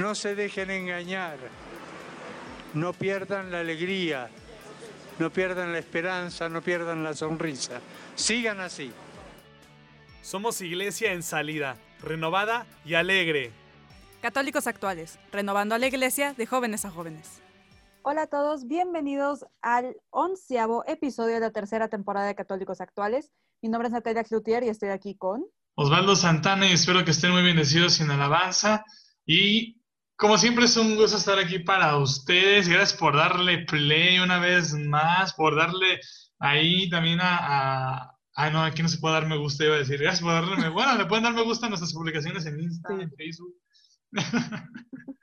no se dejen engañar, no pierdan la alegría, no pierdan la esperanza, no pierdan la sonrisa. Sigan así. Somos iglesia en salida, renovada y alegre. Católicos actuales, renovando a la iglesia de jóvenes a jóvenes. Hola a todos, bienvenidos al onceavo episodio de la tercera temporada de Católicos Actuales. Mi nombre es Natalia Cloutier y estoy aquí con... Osvaldo Santana y espero que estén muy bendecidos en alabanza. Y como siempre es un gusto estar aquí para ustedes. Gracias por darle play una vez más, por darle ahí también a... Ah, no, aquí no se puede dar me gusta, iba a decir. Gracias por darle me Bueno, le pueden dar me gusta a nuestras publicaciones en Instagram, en Facebook.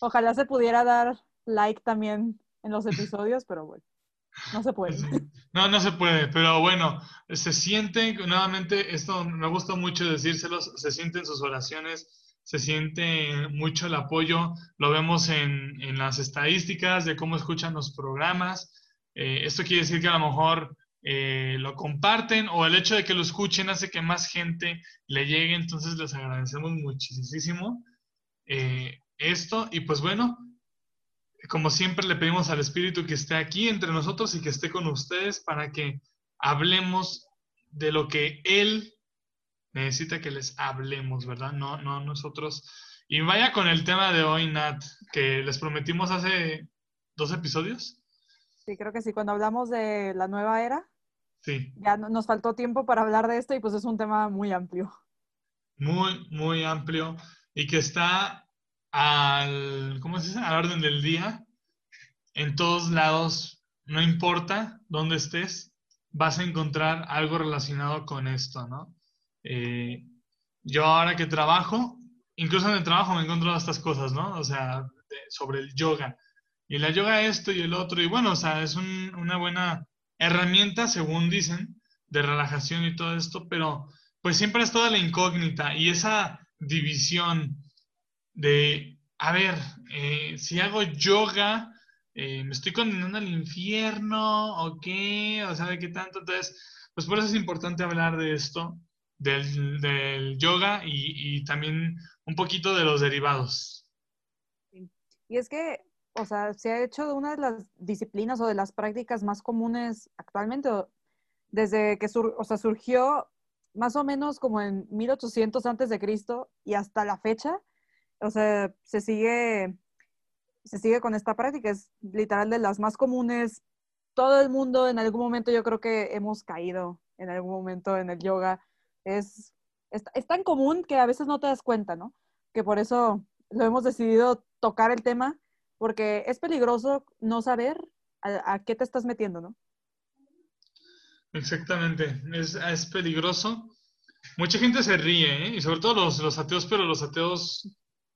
Ojalá se pudiera dar like también en los episodios, pero bueno, no se puede. No, no se puede, pero bueno, se siente, nuevamente, esto me gusta mucho decírselos, se sienten sus oraciones, se siente mucho el apoyo, lo vemos en, en las estadísticas de cómo escuchan los programas. Eh, esto quiere decir que a lo mejor eh, lo comparten o el hecho de que lo escuchen hace que más gente le llegue, entonces les agradecemos muchísimo eh, esto y pues bueno, como siempre le pedimos al Espíritu que esté aquí entre nosotros y que esté con ustedes para que hablemos de lo que Él necesita que les hablemos, ¿verdad? No, no nosotros. Y vaya con el tema de hoy, Nat, que les prometimos hace dos episodios. Sí, creo que sí, cuando hablamos de la nueva era. Sí. Ya nos faltó tiempo para hablar de esto y pues es un tema muy amplio. Muy, muy amplio y que está al, ¿cómo se dice? al orden del día, en todos lados, no importa dónde estés, vas a encontrar algo relacionado con esto, ¿no? Eh, yo ahora que trabajo, incluso en el trabajo me encuentro estas cosas, ¿no? O sea, sobre el yoga. Y la yoga esto y el otro, y bueno, o sea, es un, una buena herramienta, según dicen, de relajación y todo esto, pero pues siempre es toda la incógnita y esa división de, a ver, eh, si hago yoga, eh, ¿me estoy condenando al infierno o qué? O sea, ¿de qué tanto? Entonces, pues por eso es importante hablar de esto, del, yoga y, y, también un poquito de los derivados. Y es que, o sea, se ha hecho de una de las disciplinas o de las prácticas más comunes actualmente, desde que sur, o sea, surgió más o menos como en 1800 antes de Cristo y hasta la fecha, o sea, se sigue, se sigue con esta práctica, es literal de las más comunes. Todo el mundo en algún momento yo creo que hemos caído en algún momento en el yoga. Es, es, tan común que a veces no te das cuenta, ¿no? Que por eso lo hemos decidido tocar el tema, porque es peligroso no saber a, a qué te estás metiendo, ¿no? Exactamente, es, es peligroso. Mucha gente se ríe, ¿eh? y sobre todo los, los ateos, pero los ateos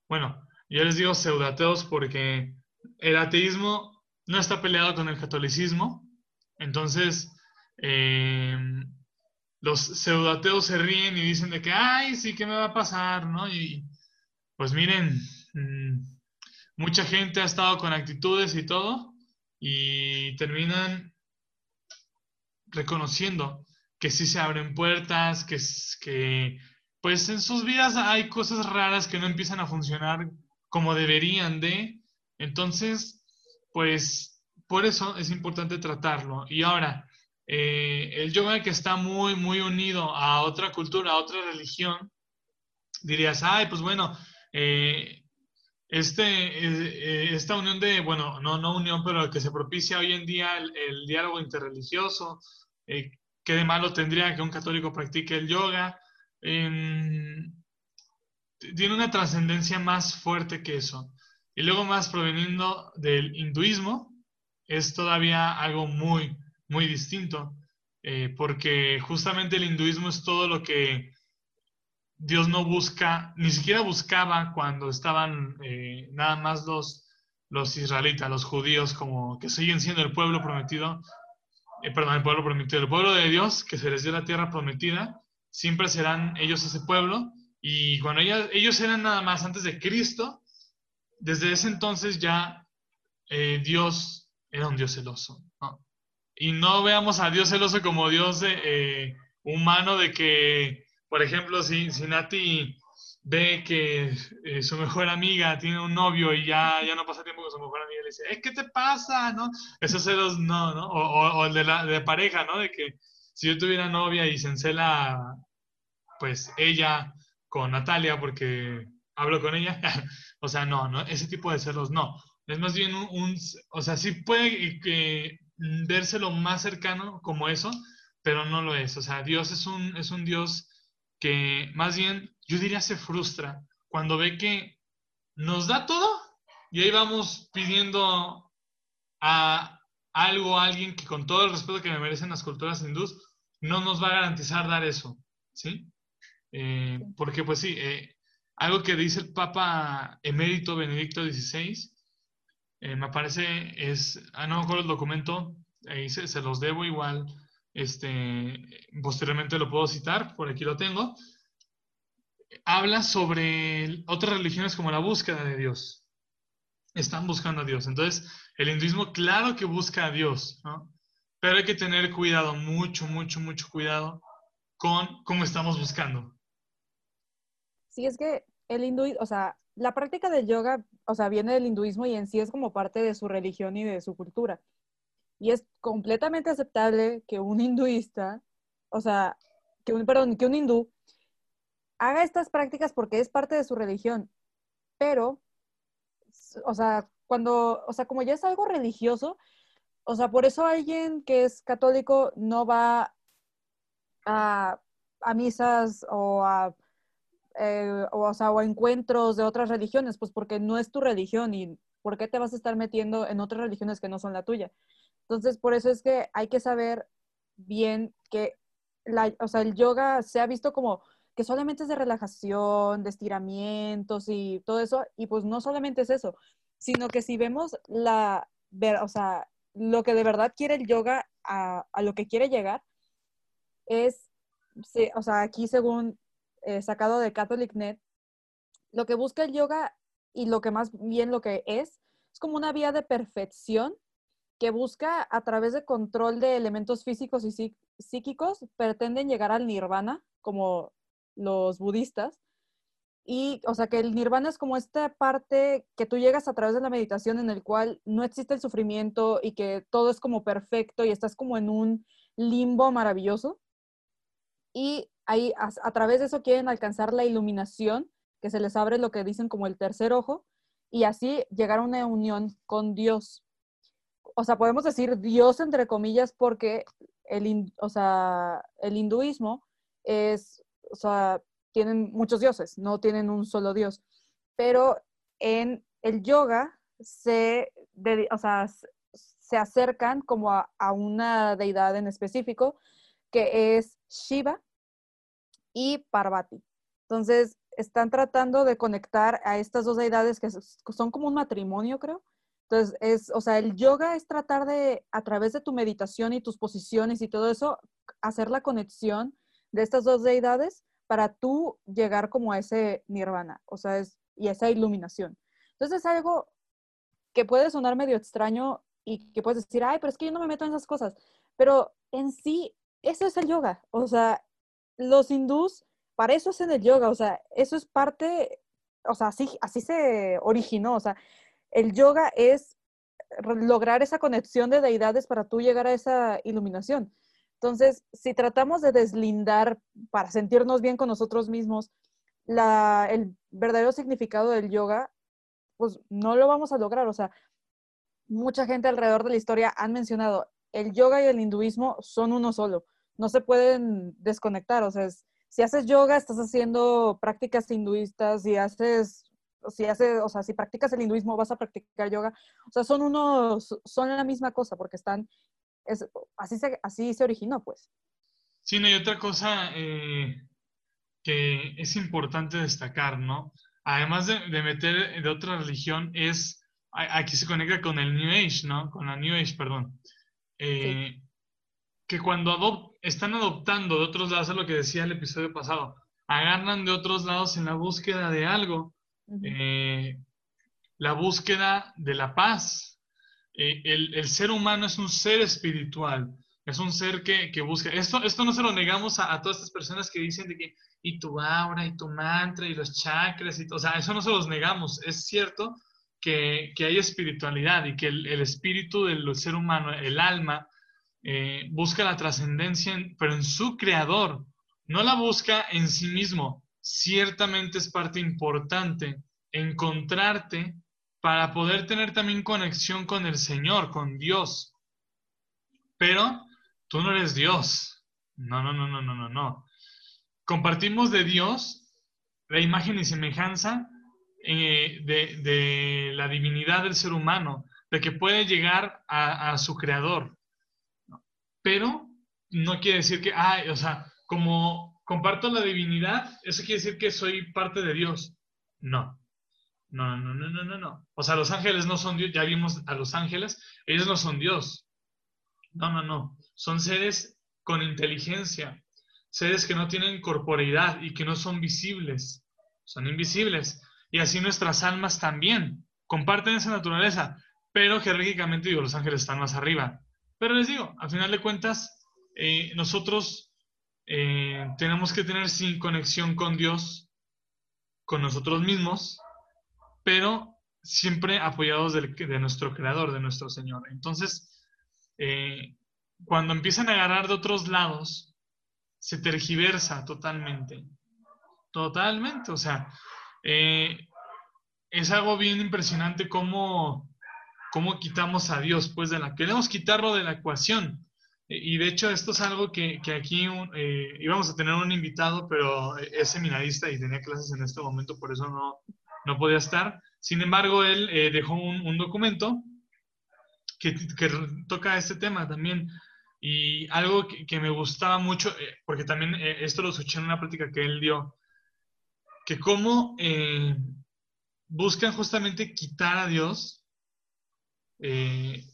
bueno, yo les digo pseudateos porque el ateísmo no está peleado con el catolicismo. Entonces, eh, los pseudateos se ríen y dicen de que, ay, sí, ¿qué me va a pasar? ¿no? Y pues miren, mmm, mucha gente ha estado con actitudes y todo y terminan reconociendo que sí se abren puertas, que, que pues en sus vidas hay cosas raras que no empiezan a funcionar como deberían de. Entonces, pues por eso es importante tratarlo. Y ahora, eh, el yoga que está muy, muy unido a otra cultura, a otra religión, dirías, ay, pues bueno, eh, este, eh, esta unión de, bueno, no, no unión, pero que se propicia hoy en día el, diálogo interreligioso, ¿qué de malo tendría que un católico practique el yoga? eh, tiene una trascendencia más fuerte que eso. Y luego más proveniendo del hinduismo, es todavía algo muy, muy distinto, eh, porque justamente el hinduismo es todo lo que Dios no busca, ni siquiera buscaba cuando estaban eh, nada más los, los israelitas, los judíos, como que siguen siendo el pueblo prometido, eh, perdón, el pueblo prometido, el pueblo de Dios, que se les dio la tierra prometida, siempre serán ellos ese pueblo. Y cuando ellos eran nada más antes de Cristo, desde ese entonces ya Dios era un Dios celoso. Y no veamos a Dios celoso como Dios humano de que por ejemplo, si, si Nati ve que eh, su mejor amiga tiene un novio y ya, ya no pasa tiempo con su mejor amiga, le dice, ¿qué te pasa? ¿No? Esos celos no, ¿no? O, el de, la, de pareja, ¿no? De que si yo tuviera novia y se encela, pues ella con Natalia porque hablo con ella, o sea, no, no, ese tipo de celos no. Es más bien un, o sea, sí puede que, vérselo más cercano como eso, pero no lo es. O sea, Dios es un, es un Dios que más bien yo diría se frustra cuando ve que nos da todo y ahí vamos pidiendo a algo, a alguien que con todo el respeto que me merecen las culturas hindús, no nos va a garantizar dar eso, ¿sí? Eh, porque pues sí, eh, algo que dice el Papa emérito Benedicto XVI, eh, me parece es, ah, no me acuerdo el documento, ahí se, se los debo igual, este, posteriormente lo puedo citar, por aquí lo tengo, habla sobre otras religiones como la búsqueda de Dios. Están buscando a Dios. Entonces, el hinduismo, claro que busca a Dios, ¿no? Pero hay que tener cuidado, mucho, mucho, mucho cuidado con cómo estamos buscando. Sí, es que el hinduismo, o sea, la práctica del yoga, o sea, viene del hinduismo y en sí es como parte de su religión y de su cultura. Y es completamente aceptable que un hinduista, o sea, que un, perdón, que un hindú haga estas prácticas porque es parte de su religión. Pero, o sea, cuando, o sea, como ya es algo religioso, o sea, por eso alguien que es católico no va a, a misas o a, eh, o, o, sea, o encuentros de otras religiones, pues porque no es tu religión y ¿por qué te vas a estar metiendo en otras religiones que no son la tuya? Entonces, por eso es que hay que saber bien que la, o sea, el yoga se ha visto como que solamente es de relajación, de estiramientos y todo eso, y pues no solamente es eso, sino que si vemos la, o sea, lo que de verdad quiere el yoga a, a lo que quiere llegar, es, o sea, aquí según eh, sacado de CatholicNet, lo que busca el yoga y lo que más bien lo que es, es como una vía de perfección que busca a través de control de elementos físicos y psíquicos, pretenden llegar al nirvana, como los budistas. Y, o sea, que el nirvana es como esta parte que tú llegas a través de la meditación en el cual no existe el sufrimiento y que todo es como perfecto y estás como en un limbo maravilloso. Y ahí, a, través de eso quieren alcanzar la iluminación, que se les abre lo que dicen como el tercer ojo, y así llegar a una unión con Dios. O sea, podemos decir Dios entre comillas porque el, o sea, el hinduismo es, o sea, tienen muchos dioses, no tienen un solo dios, pero en el yoga se, o sea, se acercan como a, una deidad en específico que es Shiva y Parvati. Entonces, están tratando de conectar a estas dos deidades que son como un matrimonio, creo, entonces, es, o sea, el yoga es tratar de, a través de tu meditación y tus posiciones y todo eso, hacer la conexión de estas dos deidades para tú llegar como a ese nirvana, o sea, es, y esa iluminación. Entonces, es algo que puede sonar medio extraño y que puedes decir, ay, pero es que yo no me meto en esas cosas. Pero en sí, eso es el yoga. O sea, los hindús, para eso hacen el yoga. O sea, eso es parte, o sea, así, así se originó. O sea, el yoga es lograr esa conexión de deidades para tú llegar a esa iluminación. Entonces, si tratamos de deslindar para sentirnos bien con nosotros mismos el verdadero significado del yoga, pues no lo vamos a lograr. O sea, mucha gente alrededor de la historia han mencionado, el yoga y el hinduismo son uno solo, no se pueden desconectar. O sea, si haces yoga, estás haciendo prácticas hinduistas, si haces si hace, o sea, si practicas el hinduismo, vas a practicar yoga. O sea, son unos, son la misma cosa porque están, es, así, se, así se originó, pues. Sí, no, y otra cosa, eh, que es importante destacar, ¿no? Además de, de meter de otra religión, es, aquí se conecta con el New Age, ¿no? Con la New Age, perdón. Eh, que cuando están adoptando de otros lados, es lo que decía el episodio pasado, agarran de otros lados en la búsqueda de algo, eh, la búsqueda de la paz. Eh, el, el, ser humano es un ser espiritual, es un ser que, que busca. Esto, esto no se lo negamos a, a, todas estas personas que dicen de que, y tu aura, y tu mantra, y los chakras, y o sea, eso no se los negamos. Es cierto que, que hay espiritualidad y que el, el, espíritu del ser humano, el alma, eh, busca la trascendencia, pero en su creador, no la busca en sí mismo. Ciertamente es parte importante encontrarte para poder tener también conexión con el Señor, con Dios. Pero tú no eres Dios. No, no, no, no, no, no, no. Compartimos de Dios la imagen y semejanza eh, de, la divinidad del ser humano, de que puede llegar a su creador. Pero no quiere decir que, ay, o sea, como comparto la divinidad, eso quiere decir que soy parte de Dios. No. No, no, no, no, no, no. O sea, los ángeles no son Dios, ya vimos a los ángeles, ellos no son Dios. No, no, no. Son seres con inteligencia, seres que no tienen corporeidad y que no son visibles, son invisibles. Y así nuestras almas también comparten esa naturaleza, pero jerárquicamente digo, los ángeles están más arriba. Pero les digo, al final de cuentas, eh, nosotros eh, tenemos que tener sin conexión con Dios, con nosotros mismos, pero siempre apoyados de, nuestro Creador, de nuestro Señor. Entonces, eh, cuando empiezan a agarrar de otros lados, se tergiversa totalmente. Totalmente. O sea, eh, es algo bien impresionante cómo, cómo quitamos a Dios, pues de la queremos quitarlo de la ecuación. Y de hecho esto es algo que, que aquí eh, íbamos a tener un invitado, pero es seminarista y tenía clases en este momento, por eso no, no podía estar. Sin embargo, él eh, dejó un, un documento que, que, toca este tema también. Y algo que, que me gustaba mucho, eh, porque también esto lo escuché en una práctica que él dio, que cómo buscan justamente quitar a Dios, y,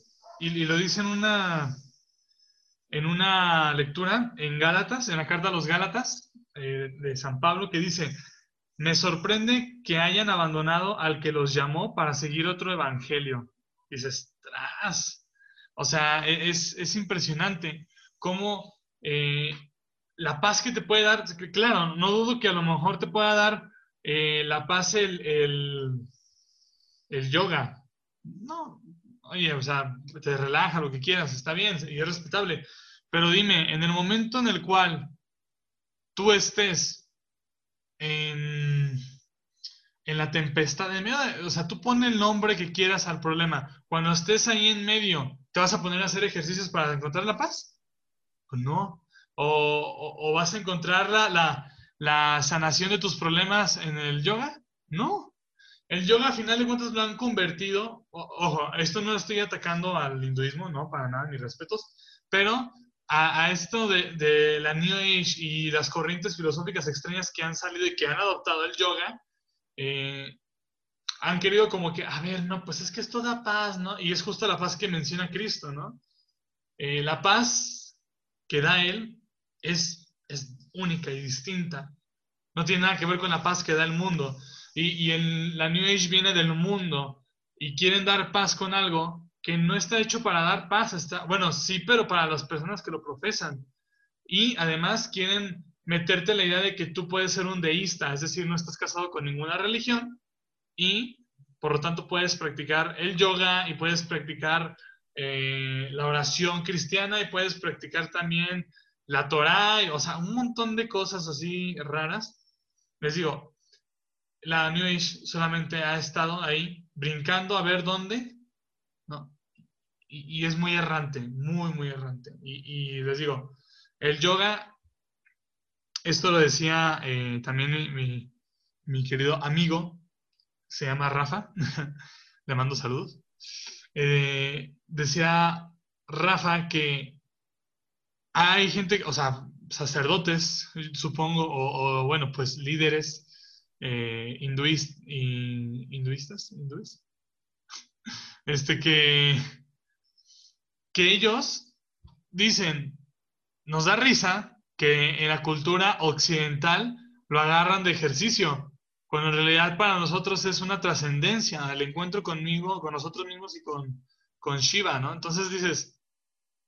y, lo dice en una, en una lectura en Gálatas, en la carta a los Gálatas de San Pablo, que dice, me sorprende que hayan abandonado al que los llamó para seguir otro evangelio. Dices, tras. O sea, es, es impresionante cómo eh, la paz que te puede dar, claro, no dudo que a lo mejor te pueda dar eh, la paz el, el, el, yoga. No, oye, o sea, te relaja lo que quieras, está bien y es respetable. Pero dime, en el momento en el cual tú estés en, en la tempestad de medio, o sea, tú pones el nombre que quieras al problema. Cuando estés ahí en medio, ¿te vas a poner a hacer ejercicios para encontrar la paz? Pues no. O, o, o, vas a encontrar la, la, la, sanación de tus problemas en el yoga? No. El yoga, a final de cuentas, lo han convertido. O, ojo, esto no estoy atacando al hinduismo, no, para nada, ni respetos. Pero a, a esto de, de, la New Age y las corrientes filosóficas extrañas que han salido y que han adoptado el yoga, eh, han querido como que, a ver, no, pues es que esto da paz, ¿no? Y es justo la paz que menciona Cristo, ¿no? Eh, la paz que da Él es, es única y distinta. No tiene nada que ver con la paz que da el mundo. Y, y la New Age viene del mundo y quieren dar paz con algo que no está hecho para dar paz, está, bueno, sí, pero para las personas que lo profesan. Y además quieren meterte la idea de que tú puedes ser un deísta, es decir, no estás casado con ninguna religión y por lo tanto puedes practicar el yoga y puedes practicar eh, la oración cristiana y puedes practicar también la Torah, o sea, un montón de cosas así raras. Les digo, la New Age solamente ha estado ahí brincando a ver dónde ¿no? Y, es muy errante, muy, muy errante. Y, les digo, el yoga, esto lo decía eh, también mi, mi, querido amigo, se llama Rafa, le mando saludos. Eh, decía Rafa que hay gente, o sea, sacerdotes, supongo, o, bueno, pues líderes eh, hinduistas, este que, que ellos dicen, nos da risa que en la cultura occidental lo agarran de ejercicio, cuando en realidad para nosotros es una trascendencia, el encuentro conmigo, con nosotros mismos y con, con Shiva, ¿no? Entonces dices,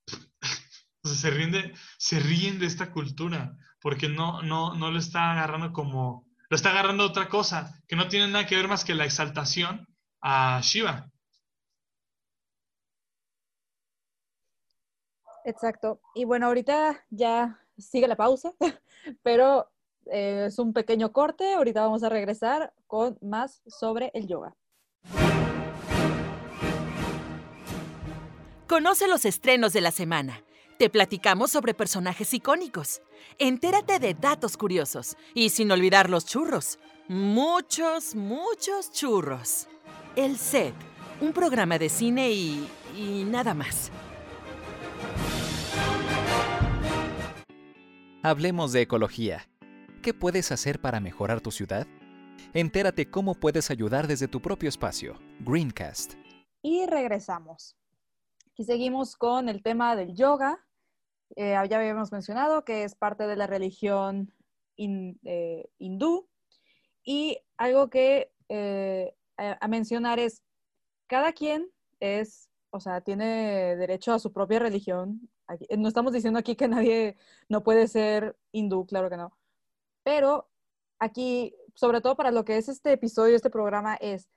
se, ríen de, se ríen de esta cultura, porque no, no, no lo está agarrando como, lo está agarrando otra cosa, que no tiene nada que ver más que la exaltación a Shiva. Exacto. Y bueno, ahorita ya sigue la pausa, pero eh, es un pequeño corte. Ahorita vamos a regresar con más sobre el yoga. Conoce los estrenos de la semana. Te platicamos sobre personajes icónicos. Entérate de datos curiosos. Y sin olvidar los churros. Muchos, muchos churros. El Set, un programa de cine y... y nada más. Hablemos de ecología. ¿Qué puedes hacer para mejorar tu ciudad? Entérate cómo puedes ayudar desde tu propio espacio. Greencast. Y regresamos. Y seguimos con el tema del yoga. Eh, ya habíamos mencionado que es parte de la religión eh, hindú. Y algo que eh, a mencionar es, cada quien es, o sea, tiene derecho a su propia religión, no estamos diciendo aquí que nadie no puede ser hindú, claro que no. Pero aquí, sobre todo para lo que es este episodio, este programa, es,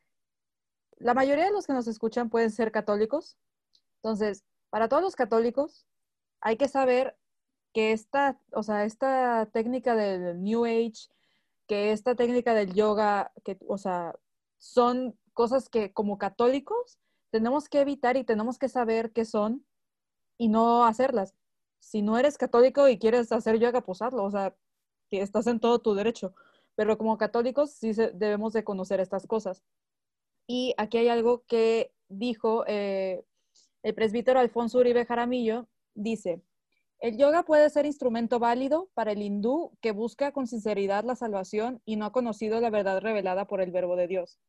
la mayoría de los que nos escuchan pueden ser católicos. Entonces, para todos los católicos, hay que saber que esta, o sea, esta técnica del New Age, que esta técnica del yoga, que, o sea, son cosas que como católicos tenemos que evitar y tenemos que saber qué son y no hacerlas. Si no eres católico y quieres hacer yoga, pues hazlo, o sea, estás en todo tu derecho. Pero como católicos sí debemos de conocer estas cosas. Y aquí hay algo que dijo eh, el presbítero Alfonso Uribe Jaramillo, dice, el yoga puede ser instrumento válido para el hindú que busca con sinceridad la salvación y no ha conocido la verdad revelada por el verbo de Dios.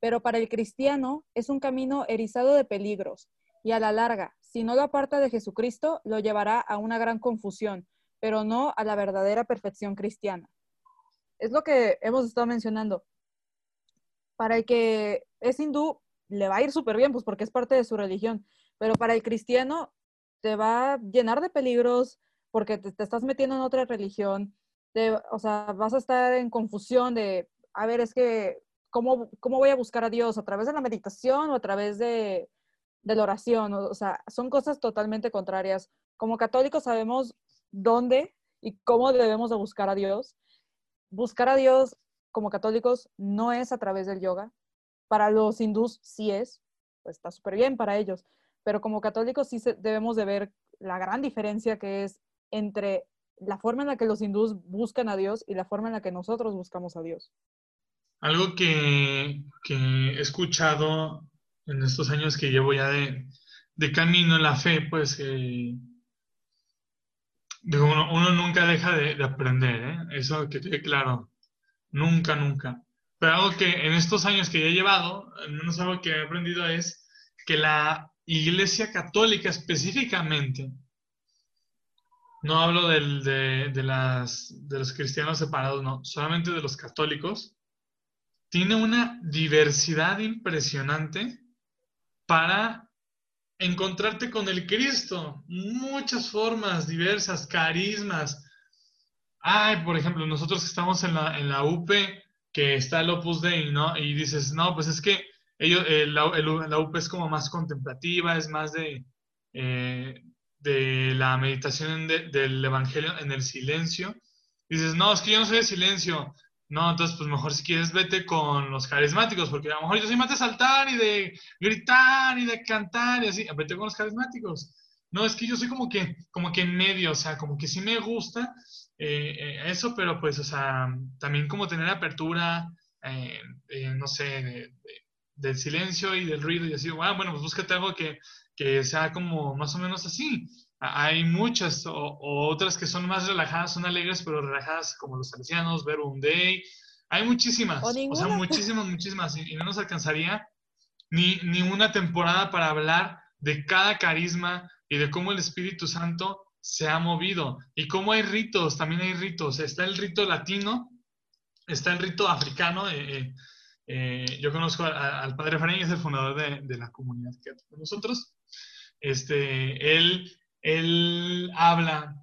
Pero para el cristiano es un camino erizado de peligros y a la larga, si no lo aparta de Jesucristo, lo llevará a una gran confusión, pero no a la verdadera perfección cristiana. Es lo que hemos estado mencionando. Para el que es hindú, le va a ir súper bien, pues porque es parte de su religión, pero para el cristiano te va a llenar de peligros porque te, estás metiendo en otra religión, o sea, vas a estar en confusión de, a ver, es que, ¿cómo, ¿cómo voy a buscar a Dios? ¿A través de la meditación o a través de, de la oración, o, sea, son cosas totalmente contrarias. Como católicos sabemos dónde y cómo debemos de buscar a Dios. Buscar a Dios como católicos no es a través del yoga. Para los hindús sí es, pues está súper bien para ellos, pero como católicos sí debemos de ver la gran diferencia que es entre la forma en la que los hindús buscan a Dios y la forma en la que nosotros buscamos a Dios. Algo que, que he escuchado en estos años que llevo ya de, camino en la fe, pues uno, nunca deja de, aprender, ¿eh? eso que quede claro, nunca, nunca. Pero algo que en estos años que ya he llevado, al menos algo que he aprendido es que la Iglesia Católica específicamente, no hablo de, de, las, de los cristianos separados, no, solamente de los católicos, tiene una diversidad impresionante para encontrarte con el Cristo. Muchas formas diversas, carismas. Ay, por ejemplo, nosotros estamos en la, en la UP, que está el Opus Dei, ¿no? Y dices, no, pues es que ellos, eh, la, la, UP es como más contemplativa, es más de, eh, de la meditación del Evangelio en el silencio. dices, no, es que yo no soy de silencio. No, entonces pues mejor si quieres vete con los carismáticos, porque a lo mejor yo soy más de saltar y de gritar y de cantar y así, vete con los carismáticos. No, es que yo soy como que, como que en medio, o sea, como que sí me gusta eh, eh, eso, pero pues, o sea, también como tener apertura, eh, no sé, del silencio y del ruido y así, ah, bueno, pues búscate algo que, que sea como más o menos así. Hay muchas, o, otras que son más relajadas, son alegres, pero relajadas, como los salesianos, Verbum Day. Hay muchísimas, o, sea, muchísimas, muchísimas, y, no nos alcanzaría ni, ni una temporada para hablar de cada carisma y de cómo el Espíritu Santo se ha movido y cómo hay ritos, también hay ritos. Está el rito latino, está el rito africano. Eh, eh, eh, yo conozco al padre Efraín, es el fundador de, de la comunidad que nosotros. Este, él, él habla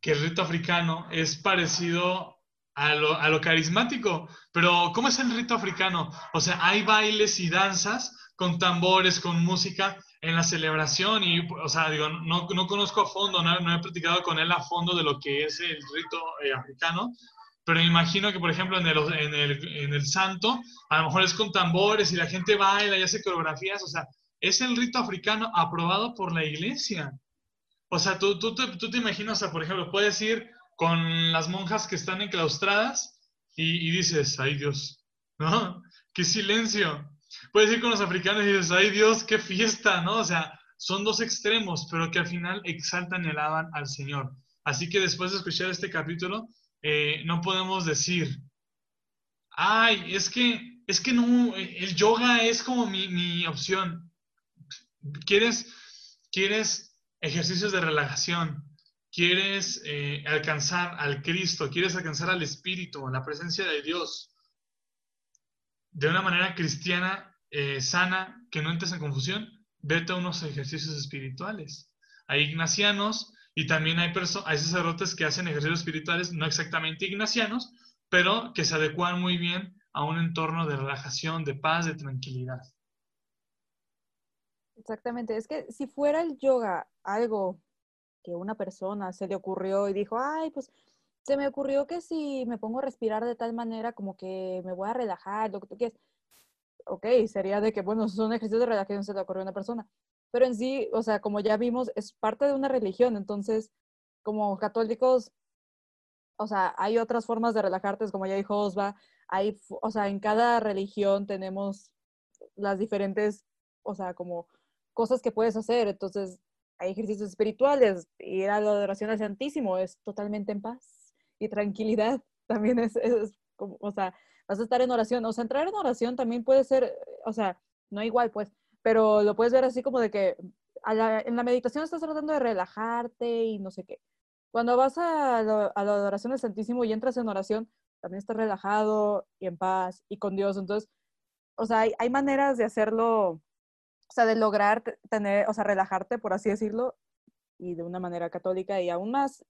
que el rito africano es parecido a lo, a lo, carismático, pero ¿cómo es el rito africano? O sea, hay bailes y danzas con tambores, con música en la celebración y, o sea, digo, no, no conozco a fondo, no, no, he platicado con él a fondo de lo que es el rito eh, africano, pero me imagino que, por ejemplo, en el, en, el, en el santo, a lo mejor es con tambores y la gente baila y hace coreografías, o sea, es el rito africano aprobado por la iglesia. O sea, tú, tú, tú, te imaginas, o sea, por ejemplo, puedes ir con las monjas que están enclaustradas y, y dices, ay Dios, ¿no? ¡Qué silencio! Puedes ir con los africanos y dices, ay Dios, qué fiesta, ¿no? O sea, son dos extremos, pero que al final exaltan y alaban al Señor. Así que después de escuchar este capítulo, eh, no podemos decir, ay, es que, es que no, el yoga es como mi, mi opción. ¿Quieres, quieres ejercicios de relajación? ¿Quieres eh, alcanzar al Cristo? ¿Quieres alcanzar al Espíritu, la presencia de Dios? De una manera cristiana, eh, sana, que no entres en confusión, vete a unos ejercicios espirituales. Hay ignacianos y también hay, sacerdotes que hacen ejercicios espirituales, no exactamente ignacianos, pero que se adecuan muy bien a un entorno de relajación, de paz, de tranquilidad. Exactamente, es que si fuera el yoga algo que una persona se le ocurrió y dijo, ay, pues se me ocurrió que si me pongo a respirar de tal manera como que me voy a relajar, lo que tú quieras, ok, sería de que, bueno, son ejercicios de relajación, se le ocurrió a una persona. Pero en sí, o sea, como ya vimos, es parte de una religión, entonces, como católicos, o sea, hay otras formas de relajarte, como ya dijo Osva, hay, o sea, en cada religión tenemos las diferentes, o sea, como cosas que puedes hacer, entonces, hay ejercicios espirituales, ir a la adoración al Santísimo es totalmente en paz y tranquilidad, también es, es como, o sea, vas a estar en oración. O sea, entrar en oración también puede ser, o sea, no igual, pues, pero lo puedes ver así como de que en la meditación estás tratando de relajarte y no sé qué. Cuando vas a, la adoración del Santísimo y entras en oración, también estás relajado y en paz y con Dios. Entonces, o sea, hay, hay maneras de hacerlo, o sea, de lograr tener, o sea, relajarte, por así decirlo, y de una manera católica y aún más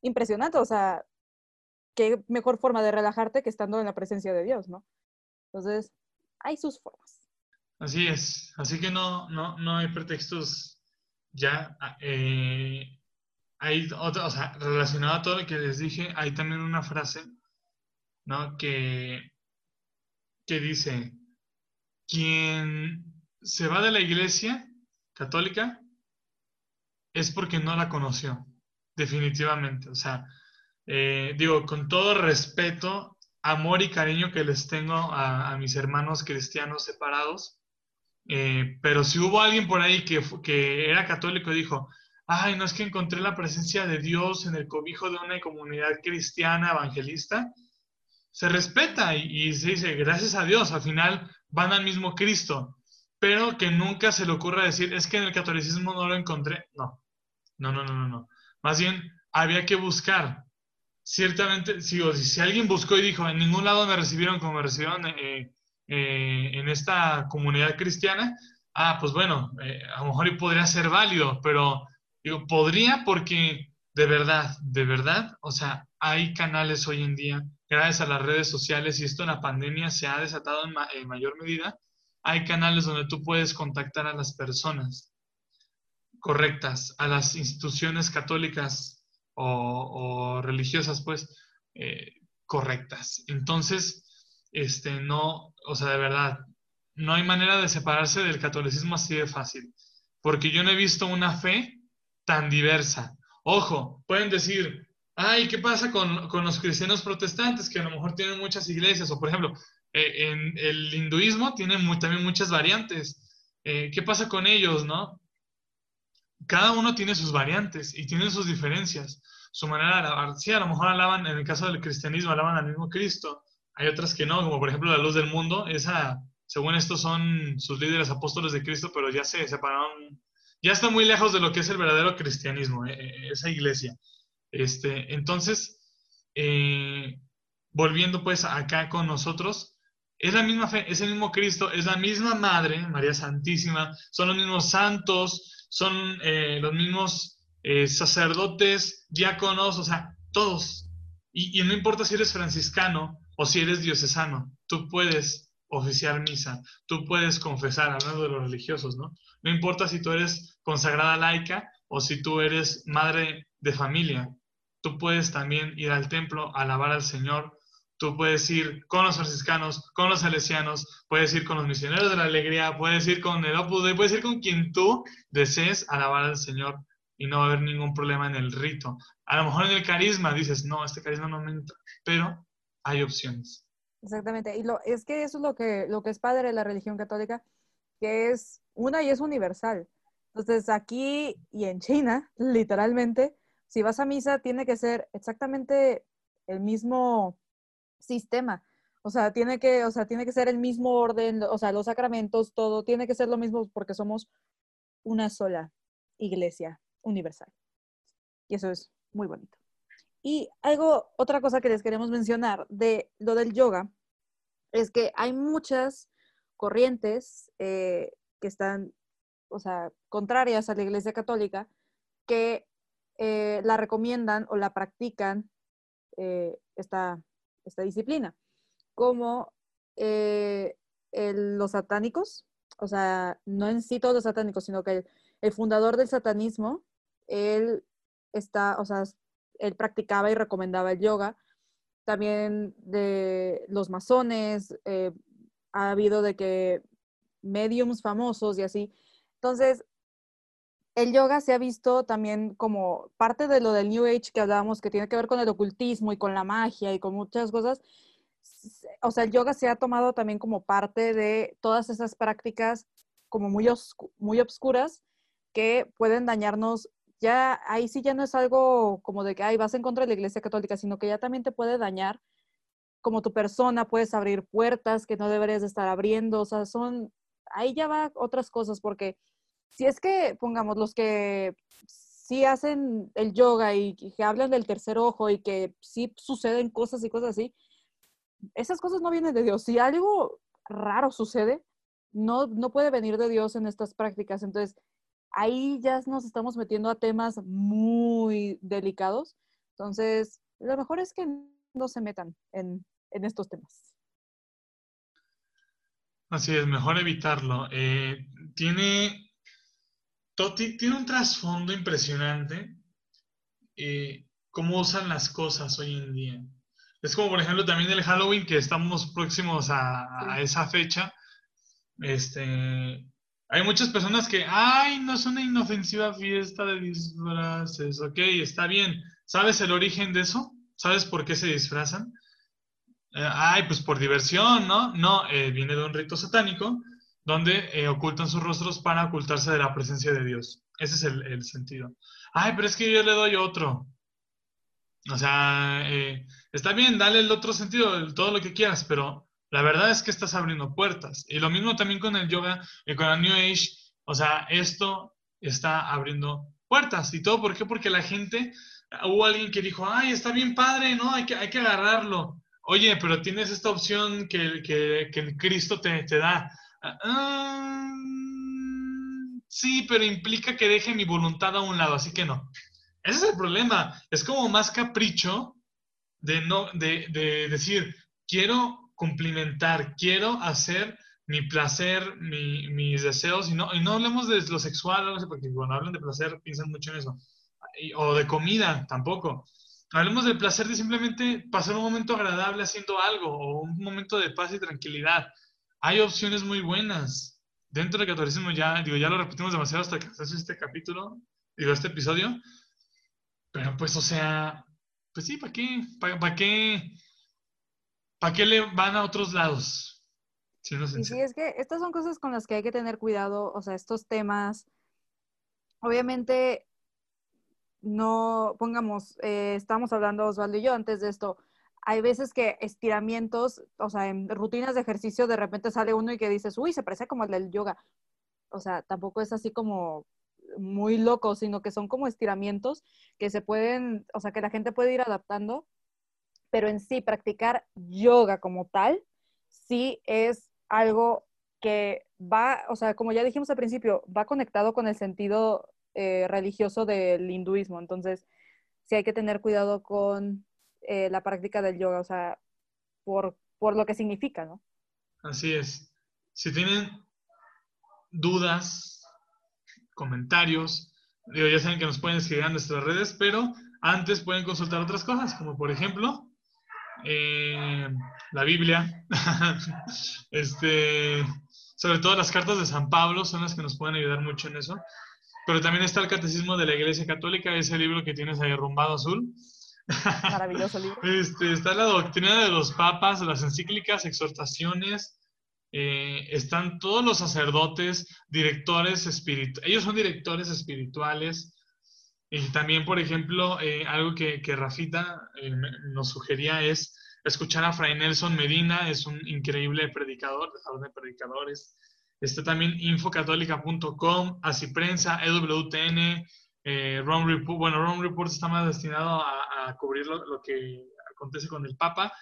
impresionante. O sea, qué mejor forma de relajarte que estando en la presencia de Dios, ¿no? Entonces, hay sus formas. Así es, así que no, no, no hay pretextos ya. Ah, eh, hay otra, o sea, relacionado a todo lo que les dije, hay también una frase, ¿no? Que, que dice, quien se va de la iglesia católica es porque no la conoció, definitivamente. O sea, eh, digo, con todo respeto, amor y cariño que les tengo a, mis hermanos cristianos separados, eh, pero si hubo alguien por ahí que, que era católico y dijo, ay, no es que encontré la presencia de Dios en el cobijo de una comunidad cristiana evangelista, se respeta y, se dice, gracias a Dios, al final van al mismo Cristo, pero que nunca se le ocurra decir, es que en el catolicismo no lo encontré. No, no, no, no, no. no. Más bien, había que buscar ciertamente, si, si alguien buscó y dijo, en ningún lado me recibieron como recibieron eh, eh, en esta comunidad cristiana, ah, pues bueno, eh, a lo mejor podría ser válido, pero digo, podría porque de verdad, de verdad, o sea, hay canales hoy en día, gracias a las redes sociales, y esto en la pandemia se ha desatado en, mayor medida, hay canales donde tú puedes contactar a las personas correctas, a las instituciones católicas o, religiosas, pues, eh, correctas. Entonces, este, no, o sea, de verdad, no hay manera de separarse del catolicismo así de fácil, porque yo no he visto una fe tan diversa. Ojo, pueden decir, ay, ¿qué pasa con, con los cristianos protestantes que a lo mejor tienen muchas iglesias? O por ejemplo, eh, en el hinduismo tienen también muchas variantes. Eh, ¿Qué pasa con ellos, no? cada uno tiene sus variantes y tiene sus diferencias, su manera de alabar. Sí, a lo mejor alaban, en el caso del cristianismo, alaban al mismo Cristo. Hay otras que no, como por ejemplo la luz del mundo. Esa, según esto, son sus líderes apóstoles de Cristo, pero ya se separaron, ya está muy lejos de lo que es el verdadero cristianismo, eh, eh, esa iglesia. Este, entonces, eh, volviendo pues acá con nosotros, es la misma fe, es el mismo Cristo, es la misma Madre, María Santísima, son los mismos santos, son los mismos sacerdotes, diáconos, o sea, todos. Y, y, no importa si eres franciscano o si eres diocesano, tú puedes oficiar misa, tú puedes confesar, hablando de los religiosos, ¿no? No importa si tú eres consagrada laica o si tú eres madre de familia, tú puedes también ir al templo a alabar al Señor, tú puedes ir con los franciscanos, con los salesianos, puedes ir con los misioneros de la alegría, puedes ir con el Opus Dei, puedes ir con quien tú desees alabar al Señor y no va a haber ningún problema en el rito. A lo mejor en el carisma dices, no, este carisma no me entra, pero hay opciones. Exactamente, y lo, es que eso es lo que, lo que es padre de la religión católica, que es una y es universal. Entonces, aquí y en China, literalmente, si vas a misa, tiene que ser exactamente el mismo sistema. O sea, tiene que, o sea, tiene que ser el mismo orden, o sea, los sacramentos, todo, tiene que ser lo mismo porque somos una sola iglesia universal. Y eso es muy bonito. Y algo, otra cosa que les queremos mencionar de lo del yoga es que hay muchas corrientes eh, que están, o sea, contrarias a la Iglesia Católica que eh, la recomiendan o la practican eh, esta, esta, disciplina, como los satánicos, o sea, no en sí todos los satánicos, sino que el, el fundador del satanismo, él está, o sea, él practicaba y recomendaba el yoga. También de los masones, eh, ha habido de que mediums famosos y así. Entonces, el yoga se ha visto también como parte de lo del New Age que hablábamos, que tiene que ver con el ocultismo y con la magia y con muchas cosas. O sea, el yoga se ha tomado también como parte de todas esas prácticas como muy, muy obscuras que pueden dañarnos ya ahí sí ya no es algo como de que ay, vas en contra de la Iglesia Católica, sino que ya también te puede dañar como tu persona, puedes abrir puertas que no deberías de estar abriendo, o sea, son, ahí ya va otras cosas, porque si es que, pongamos, los que sí hacen el yoga y, que hablan del tercer ojo y que sí suceden cosas y cosas así, esas cosas no vienen de Dios. Si algo raro sucede, no, no puede venir de Dios en estas prácticas. Entonces, ahí ya nos estamos metiendo a temas muy delicados. Entonces, lo mejor es que no se metan en, estos temas. Así es, mejor evitarlo. Eh, tiene, tiene un trasfondo impresionante eh, cómo usan las cosas hoy en día. Es como, por ejemplo, también el Halloween, que estamos próximos a, a esa fecha. Este, hay muchas personas que, ay, no es una inofensiva fiesta de disfraces, ok, está bien. ¿Sabes el origen de eso? ¿Sabes por qué se disfrazan? Eh, ay, pues por diversión, ¿no? No, eh, viene de un rito satánico donde eh, ocultan sus rostros para ocultarse de la presencia de Dios. Ese es el, el sentido. Ay, pero es que yo le doy otro. O sea, está bien, dale el otro sentido, todo lo que quieras, pero la verdad es que estás abriendo puertas. Y lo mismo también con el yoga y con el New Age. O sea, esto está abriendo puertas. ¿Y todo por qué? Porque la gente, hubo alguien que dijo, ay, está bien padre, ¿no? Hay que, hay que agarrarlo. Oye, pero tienes esta opción que, que, que Cristo te, te da. Ah, sí, pero implica que deje mi voluntad a un lado, así que no. Ese es el problema. Es como más capricho de, no, de, de decir, quiero cumplimentar, quiero hacer mi placer, mis deseos, y no, y no hablemos de lo sexual, porque cuando hablan de placer piensan mucho en eso, o de comida tampoco. Hablemos del placer de simplemente pasar un momento agradable haciendo algo, o un momento de paz y tranquilidad. Hay opciones muy buenas. Dentro del catolicismo ya, digo, ya lo repetimos demasiado hasta que hace este capítulo, digo, este episodio, pero pues, o sea, pues sí, ¿para qué? ¿Para, qué? ¿Para qué le van a otros lados? sí, es que estas son cosas con las que hay que tener cuidado, o sea, estos temas obviamente, no, pongamos, eh, estamos hablando Osvaldo y yo antes de esto, hay veces que estiramientos, o sea, en rutinas de ejercicio de repente sale uno y que dices, uy, se parece como el del yoga. O sea, tampoco es así como muy loco, sino que son como estiramientos que se pueden, o sea, que la gente puede ir adaptando, pero en sí practicar yoga como tal, sí es algo que va, o sea, como ya dijimos al principio, va conectado con el sentido eh, religioso del hinduismo. Entonces, sí hay que tener cuidado con eh, la práctica del yoga, o sea, por, por lo que significa, ¿no? Así es. Si tienen dudas, comentarios, digo, ya saben que nos pueden escribir en nuestras redes, pero antes pueden consultar otras cosas, como por ejemplo eh, la Biblia, este, sobre todo las cartas de San Pablo son las que nos pueden ayudar mucho en eso. Pero también está el Catecismo de la Iglesia Católica, ese libro que tienes ahí arrumbado azul. Maravilloso libro. Este, está la doctrina de los papas, las encíclicas, exhortaciones, eh, están todos los sacerdotes, directores espirituales, ellos son directores espirituales. Y también, por ejemplo, eh, algo que, que Rafita eh, nos sugería es escuchar a Fray Nelson Medina, es un increíble predicador, de predicadores. Está también infocatólica.com, Así Prensa, EWTN, eh, Ron Report. Bueno, Ron Report está más destinado a, cubrir lo, que acontece con el Papa,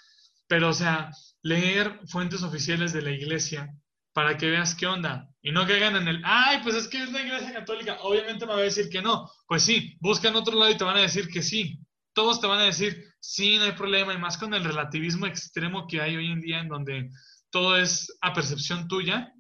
pero o sea, leer fuentes oficiales de la iglesia para que veas qué onda y no caigan en el, ay, pues es que es la iglesia católica, obviamente me va a decir que no. Pues sí, buscan otro lado y te van a decir que sí. Todos te van a decir, sí, no hay problema, y más con el relativismo extremo que hay hoy en día en donde todo es a percepción tuya,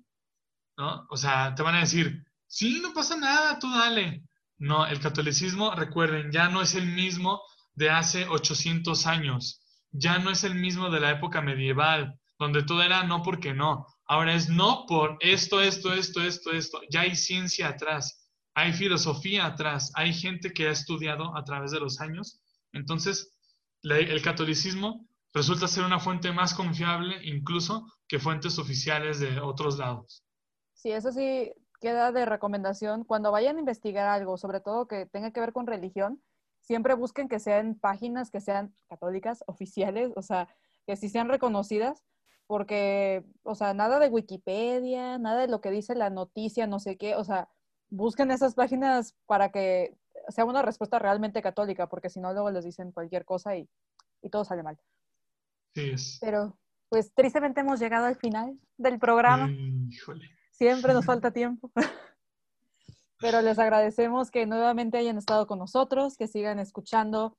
¿no? O sea, te van a decir, sí, no pasa nada, tú dale. No, el catolicismo, recuerden, ya no es el mismo de hace 800 años, ya no es el mismo de la época medieval, donde todo era no porque no, ahora es no por esto, esto, esto, esto, esto, ya hay ciencia atrás, hay filosofía atrás, hay gente que ha estudiado a través de los años, entonces el catolicismo resulta ser una fuente más confiable incluso que fuentes oficiales de otros lados. Sí, eso sí, queda de recomendación, cuando vayan a investigar algo, sobre todo que tenga que ver con religión, siempre busquen que sean páginas que sean católicas, oficiales, o sea, que sí sean reconocidas, porque, o sea, nada de Wikipedia, nada de lo que dice la noticia, no sé qué, o sea, busquen esas páginas para que sea una respuesta realmente católica, porque si no, luego les dicen cualquier cosa y, y todo sale mal. Sí es. Pero, pues tristemente hemos llegado al final del programa. Híjole. Siempre nos falta tiempo. Pero les agradecemos que nuevamente hayan estado con nosotros, que sigan escuchando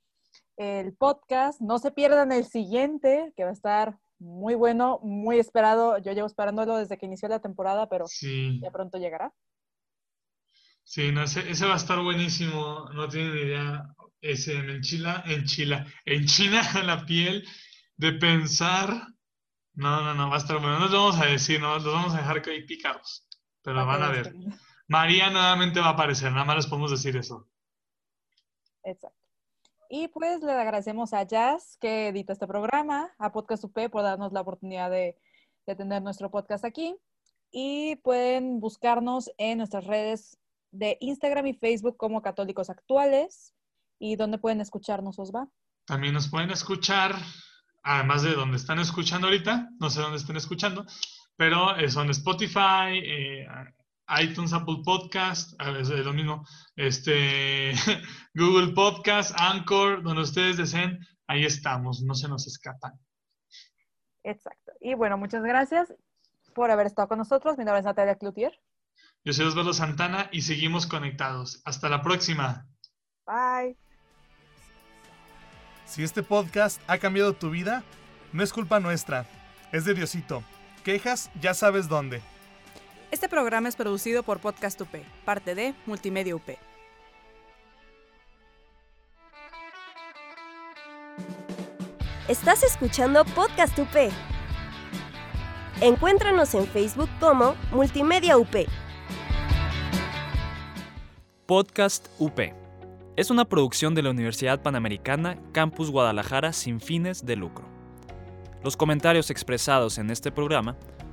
el podcast. No se pierdan el siguiente, que va a estar muy bueno, muy esperado. Yo llevo esperándolo desde que inició la temporada, pero ya pronto llegará. Sí, no, ese, ese, va a estar buenísimo. No tienen idea. Ese en enchila, enchila, enchina la piel de pensar no, no, no, va a estar bueno. No les vamos a decir, no, los vamos a dejar que hay pícaros. Pero van a ver. María nuevamente va a aparecer, nada más les podemos decir eso. Exacto. Y pues le agradecemos a Jazz que edita este programa, a Podcast UP por darnos la oportunidad de, de tener nuestro podcast aquí. Y pueden buscarnos en nuestras redes de Instagram y Facebook como Católicos Actuales. ¿Y dónde pueden escucharnos, Osva? También nos pueden escuchar además de donde están escuchando ahorita, no sé dónde estén escuchando, pero eh, son Spotify, eh, iTunes, Apple Podcast, es lo mismo, este, Google Podcast, Anchor, donde ustedes deseen, ahí estamos, no se nos escapan. Exacto. Y bueno, muchas gracias por haber estado con nosotros. Mi nombre es Natalia Cloutier. Yo soy Osvaldo Santana y seguimos conectados. Hasta la próxima. Bye. Si este podcast ha cambiado tu vida, no es culpa nuestra, es de Diosito. Quejas, ya sabes dónde. Este programa es producido por Podcast UP, parte de Multimedia UP. Estás escuchando Podcast UP. Encuéntranos en Facebook como Multimedia UP. Podcast UP es una producción de la Universidad Panamericana Campus Guadalajara sin fines de lucro. Los comentarios expresados en este programa